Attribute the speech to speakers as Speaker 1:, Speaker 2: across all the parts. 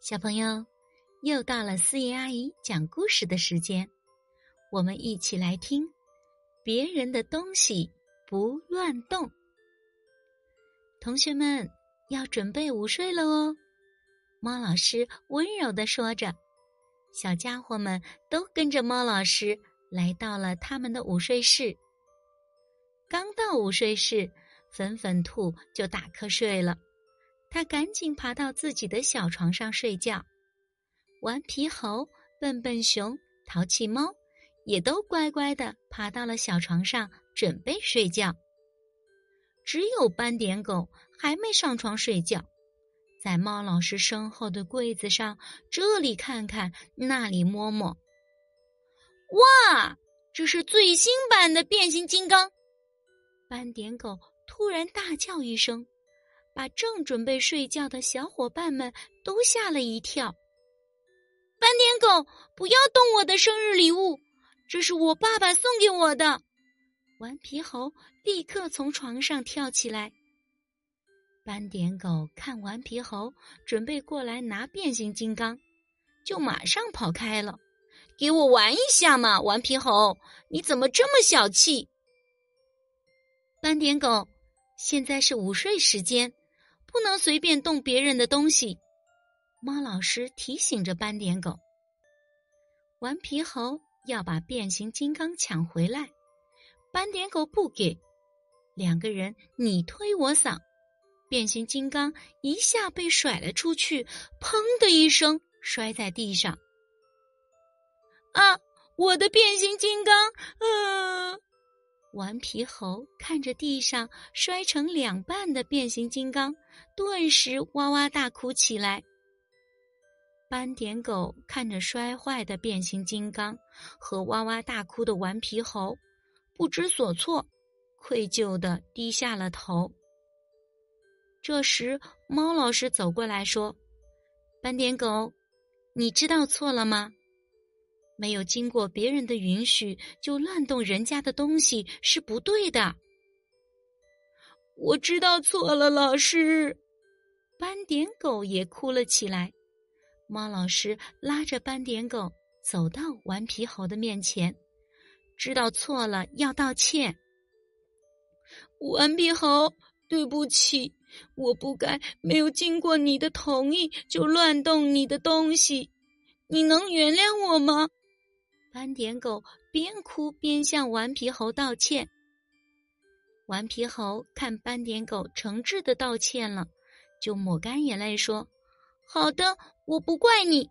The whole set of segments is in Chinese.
Speaker 1: 小朋友，又到了四爷阿姨讲故事的时间，我们一起来听。别人的东西不乱动。同学们要准备午睡了哦。猫老师温柔的说着，小家伙们都跟着猫老师来到了他们的午睡室。刚到午睡室，粉粉兔就打瞌睡了。他赶紧爬到自己的小床上睡觉，顽皮猴、笨笨熊、淘气猫也都乖乖的爬到了小床上准备睡觉。只有斑点狗还没上床睡觉，在猫老师身后的柜子上这里看看，那里摸摸。哇，这是最新版的变形金刚！斑点狗突然大叫一声。把正准备睡觉的小伙伴们都吓了一跳。斑点狗，不要动我的生日礼物，这是我爸爸送给我的。顽皮猴立刻从床上跳起来。斑点狗看顽皮猴准备过来拿变形金刚，就马上跑开了。给我玩一下嘛，顽皮猴，你怎么这么小气？斑点狗，现在是午睡时间。不能随便动别人的东西，猫老师提醒着斑点狗。顽皮猴要把变形金刚抢回来，斑点狗不给，两个人你推我搡，变形金刚一下被甩了出去，砰的一声摔在地上。啊，我的变形金刚！啊！顽皮猴看着地上摔成两半的变形金刚，顿时哇哇大哭起来。斑点狗看着摔坏的变形金刚和哇哇大哭的顽皮猴，不知所措，愧疚的低下了头。这时，猫老师走过来说：“斑点狗，你知道错了吗？”没有经过别人的允许就乱动人家的东西是不对的。我知道错了，老师。斑点狗也哭了起来。猫老师拉着斑点狗走到顽皮猴的面前，知道错了要道歉。顽皮猴，对不起，我不该没有经过你的同意就乱动你的东西，你能原谅我吗？斑点狗边哭边向顽皮猴道歉。顽皮猴看斑点狗诚挚的道歉了，就抹干眼泪说：“好的，我不怪你，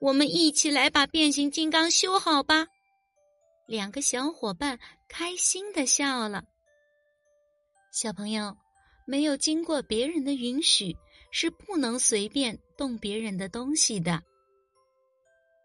Speaker 1: 我们一起来把变形金刚修好吧。”两个小伙伴开心的笑了。小朋友，没有经过别人的允许，是不能随便动别人的东西的。